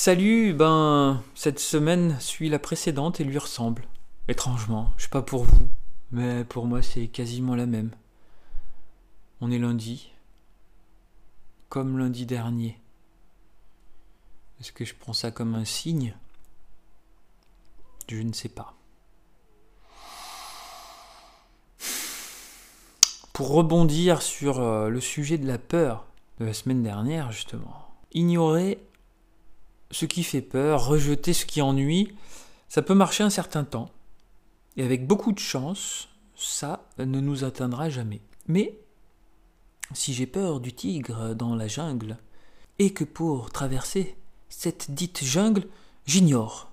Salut, ben, cette semaine suit la précédente et lui ressemble. Étrangement, je sais pas pour vous, mais pour moi c'est quasiment la même. On est lundi, comme lundi dernier. Est-ce que je prends ça comme un signe? Je ne sais pas. Pour rebondir sur euh, le sujet de la peur de la semaine dernière, justement, ignorer ce qui fait peur, rejeter ce qui ennuie, ça peut marcher un certain temps. Et avec beaucoup de chance, ça ne nous atteindra jamais. Mais si j'ai peur du tigre dans la jungle, et que pour traverser cette dite jungle, j'ignore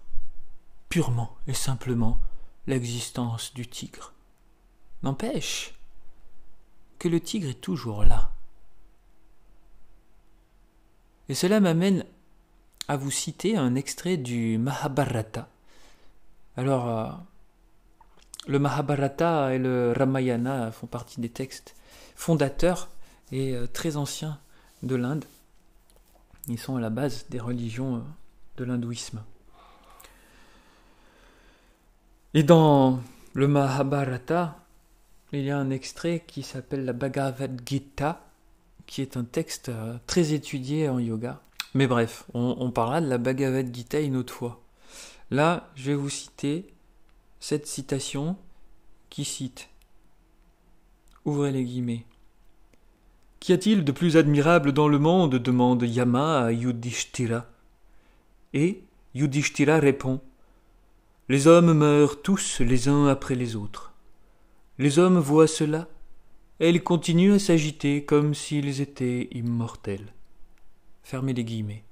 purement et simplement l'existence du tigre. N'empêche que le tigre est toujours là. Et cela m'amène à vous citer un extrait du Mahabharata. Alors, euh, le Mahabharata et le Ramayana font partie des textes fondateurs et euh, très anciens de l'Inde. Ils sont à la base des religions euh, de l'hindouisme. Et dans le Mahabharata, il y a un extrait qui s'appelle la Bhagavad Gita, qui est un texte très étudié en yoga. Mais bref, on, parlera de la Bhagavad Gita une autre fois. Là, je vais vous citer cette citation qui cite Ouvrez les guillemets. Qu'y a-t-il de plus admirable dans le monde demande Yama à Yudhishthira. Et Yudhishthira répond Les hommes meurent tous les uns après les autres. Les hommes voient cela, et ils continuent à s'agiter comme s'ils étaient immortels. Fermez les guillemets.